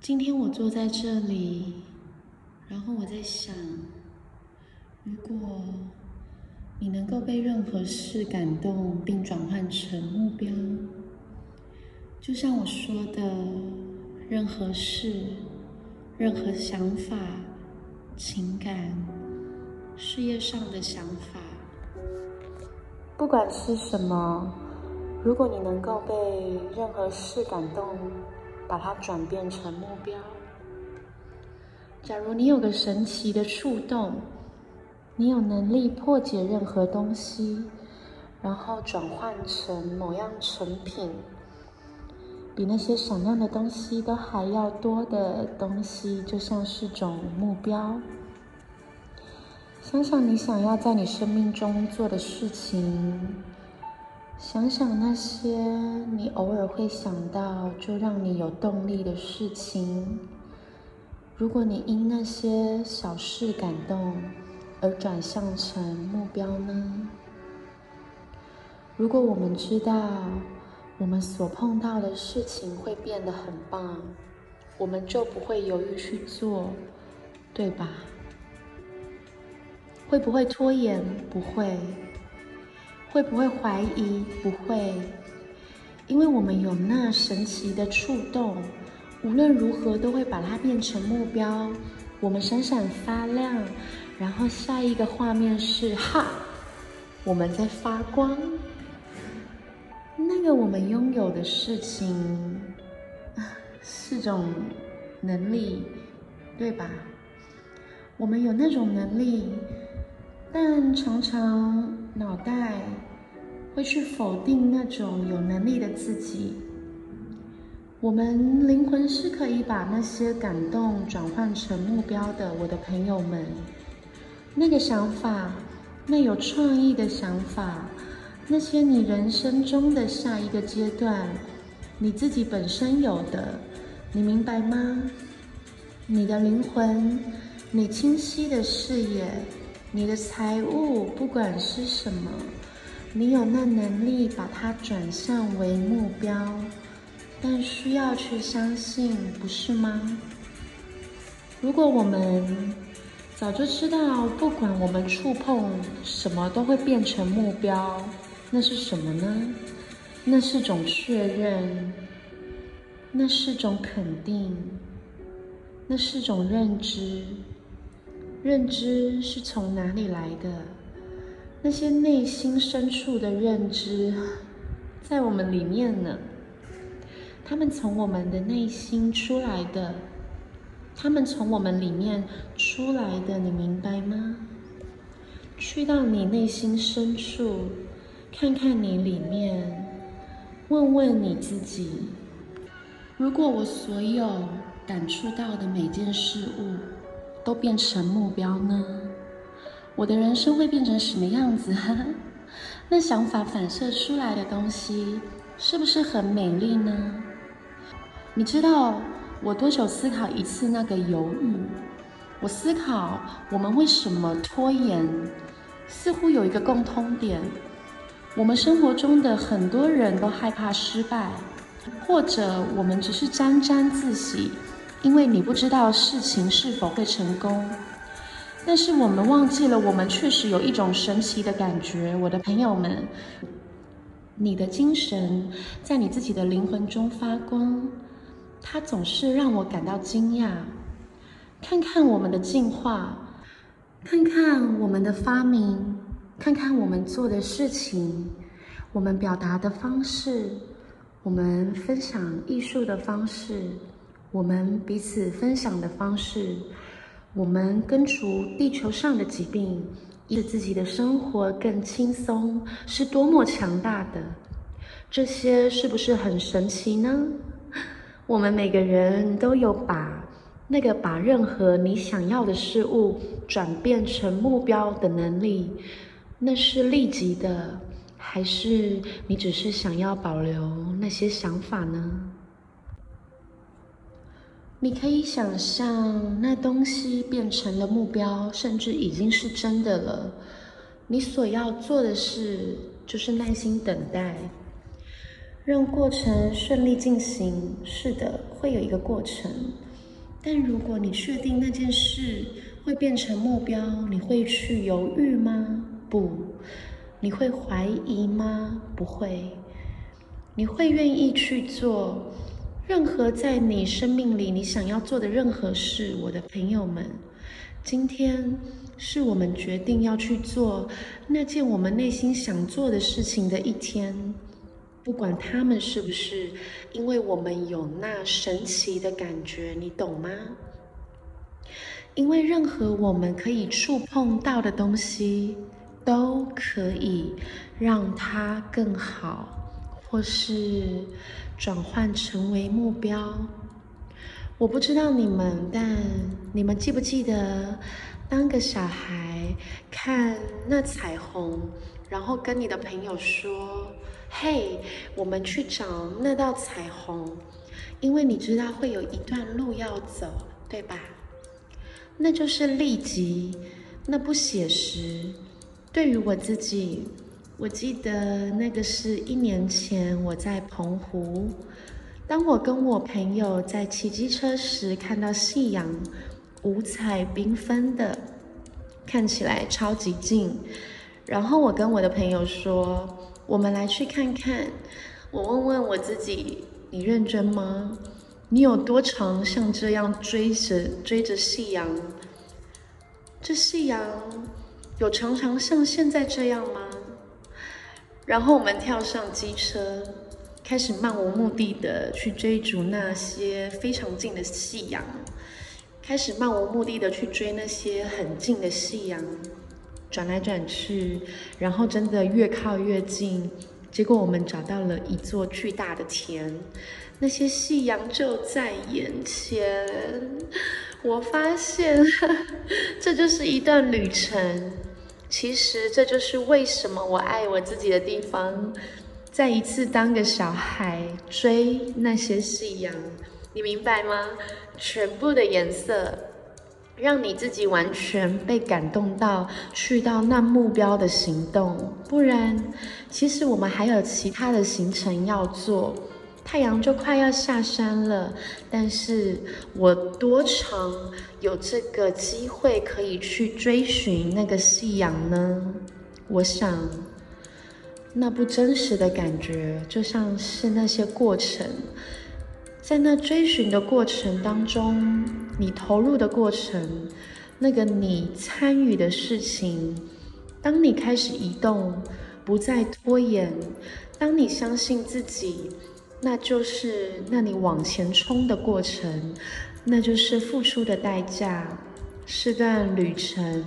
今天我坐在这里，然后我在想，如果你能够被任何事感动并转换成目标，就像我说的，任何事、任何想法、情感、事业上的想法，不管是什么，如果你能够被任何事感动，把它转变成目标。假如你有个神奇的触动，你有能力破解任何东西，然后转换成某样成品，比那些闪亮的东西都还要多的东西，就像是种目标。想想你想要在你生命中做的事情，想想那些你偶尔会想到就让你有动力的事情。如果你因那些小事感动而转向成目标呢？如果我们知道我们所碰到的事情会变得很棒，我们就不会犹豫去做，对吧？会不会拖延？不会。会不会怀疑？不会。因为我们有那神奇的触动。无论如何，都会把它变成目标。我们闪闪发亮，然后下一个画面是哈，我们在发光。那个我们拥有的事情，是种能力，对吧？我们有那种能力，但常常脑袋会去否定那种有能力的自己。我们灵魂是可以把那些感动转换成目标的，我的朋友们。那个想法，那有创意的想法，那些你人生中的下一个阶段，你自己本身有的，你明白吗？你的灵魂，你清晰的视野，你的财务，不管是什么，你有那能力把它转向为目标。但需要去相信，不是吗？如果我们早就知道，不管我们触碰什么都会变成目标，那是什么呢？那是种确认，那是种肯定，那是种认知。认知是从哪里来的？那些内心深处的认知，在我们里面呢。他们从我们的内心出来的，他们从我们里面出来的，你明白吗？去到你内心深处，看看你里面，问问你自己：如果我所有感触到的每件事物都变成目标呢？我的人生会变成什么样子？那想法反射出来的东西，是不是很美丽呢？你知道我多久思考一次那个犹豫？我思考我们为什么拖延，似乎有一个共通点：我们生活中的很多人都害怕失败，或者我们只是沾沾自喜，因为你不知道事情是否会成功。但是我们忘记了，我们确实有一种神奇的感觉，我的朋友们，你的精神在你自己的灵魂中发光。它总是让我感到惊讶。看看我们的进化，看看我们的发明，看看我们做的事情，我们表达的方式，我们分享艺术的方式，我们彼此分享的方式，我们根除地球上的疾病，使自己的生活更轻松，是多么强大的！这些是不是很神奇呢？我们每个人都有把那个把任何你想要的事物转变成目标的能力。那是立即的，还是你只是想要保留那些想法呢？你可以想象那东西变成了目标，甚至已经是真的了。你所要做的事就是耐心等待。让过程顺利进行，是的，会有一个过程。但如果你确定那件事会变成目标，你会去犹豫吗？不。你会怀疑吗？不会。你会愿意去做任何在你生命里你想要做的任何事，我的朋友们。今天是我们决定要去做那件我们内心想做的事情的一天，不管他们是不是，因为我们有那神奇的感觉，你懂吗？因为任何我们可以触碰到的东西，都可以让它更好，或是转换成为目标。我不知道你们，但你们记不记得，当个小孩看那彩虹，然后跟你的朋友说：“嘿，我们去找那道彩虹，因为你知道会有一段路要走，对吧？”那就是立即，那不写实。对于我自己，我记得那个是一年前我在澎湖。当我跟我朋友在骑机车时，看到夕阳五彩缤纷的，看起来超级近。然后我跟我的朋友说：“我们来去看看。”我问问我自己：“你认真吗？你有多长像这样追着追着夕阳？这夕阳有常常像现在这样吗？”然后我们跳上机车。开始漫无目的的去追逐那些非常近的夕阳，开始漫无目的的去追那些很近的夕阳，转来转去，然后真的越靠越近，结果我们找到了一座巨大的田，那些夕阳就在眼前。我发现，这就是一段旅程。其实这就是为什么我爱我自己的地方。再一次当个小孩追那些夕阳，你明白吗？全部的颜色，让你自己完全被感动到，去到那目标的行动。不然，其实我们还有其他的行程要做。太阳就快要下山了，但是我多长有这个机会可以去追寻那个夕阳呢？我想。那不真实的感觉，就像是那些过程，在那追寻的过程当中，你投入的过程，那个你参与的事情，当你开始移动，不再拖延，当你相信自己，那就是那你往前冲的过程，那就是付出的代价，是段旅程，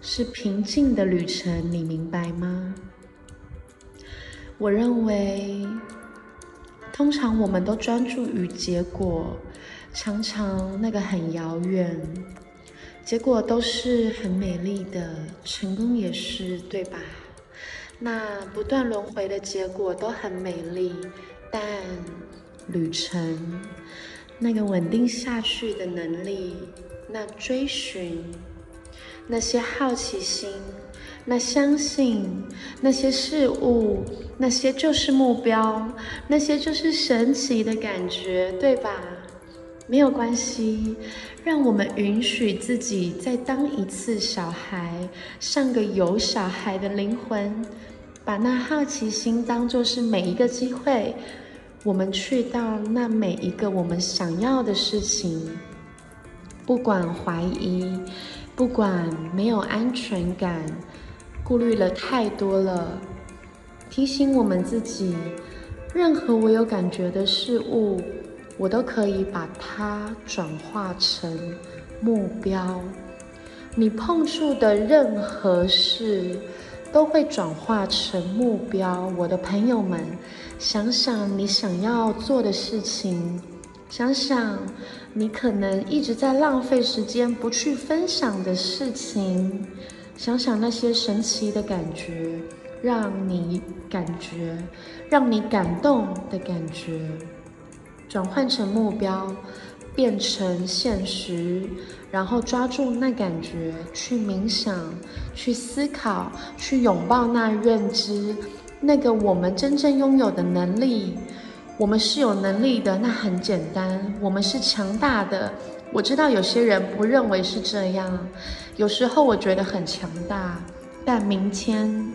是平静的旅程，你明白吗？我认为，通常我们都专注于结果，常常那个很遥远，结果都是很美丽的，成功也是，对吧？那不断轮回的结果都很美丽，但旅程那个稳定下去的能力，那追寻那些好奇心。那相信那些事物，那些就是目标，那些就是神奇的感觉，对吧？没有关系，让我们允许自己再当一次小孩，像个有小孩的灵魂，把那好奇心当作是每一个机会，我们去到那每一个我们想要的事情，不管怀疑，不管没有安全感。顾虑了太多了，提醒我们自己，任何我有感觉的事物，我都可以把它转化成目标。你碰触的任何事，都会转化成目标。我的朋友们，想想你想要做的事情，想想你可能一直在浪费时间不去分享的事情。想想那些神奇的感觉，让你感觉，让你感动的感觉，转换成目标，变成现实，然后抓住那感觉，去冥想，去思考，去拥抱那认知，那个我们真正拥有的能力，我们是有能力的，那很简单，我们是强大的。我知道有些人不认为是这样，有时候我觉得很强大，但明天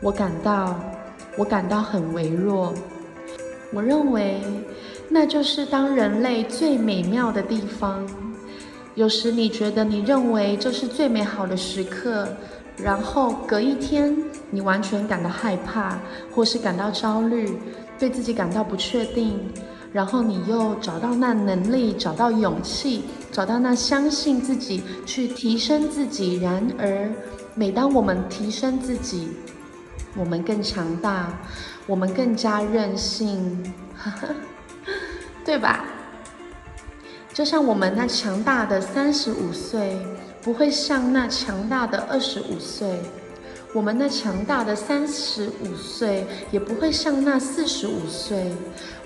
我感到我感到很微弱。我认为那就是当人类最美妙的地方。有时你觉得你认为这是最美好的时刻，然后隔一天你完全感到害怕，或是感到焦虑。对自己感到不确定，然后你又找到那能力，找到勇气，找到那相信自己去提升自己。然而，每当我们提升自己，我们更强大，我们更加任性，对吧？就像我们那强大的三十五岁，不会像那强大的二十五岁。我们那强大的三十五岁，也不会像那四十五岁。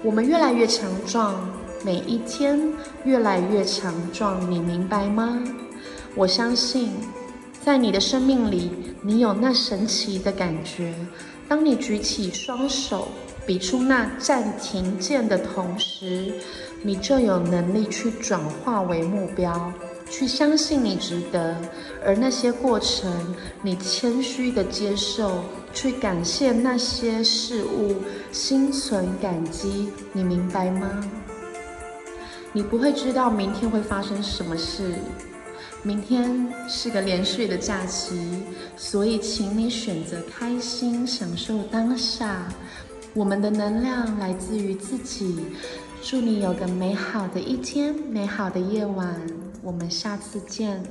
我们越来越强壮，每一天越来越强壮，你明白吗？我相信，在你的生命里，你有那神奇的感觉。当你举起双手，比出那暂停键的同时，你就有能力去转化为目标。去相信你值得，而那些过程，你谦虚的接受，去感谢那些事物，心存感激，你明白吗？你不会知道明天会发生什么事，明天是个连续的假期，所以请你选择开心，享受当下。我们的能量来自于自己。祝你有个美好的一天，美好的夜晚。我们下次见。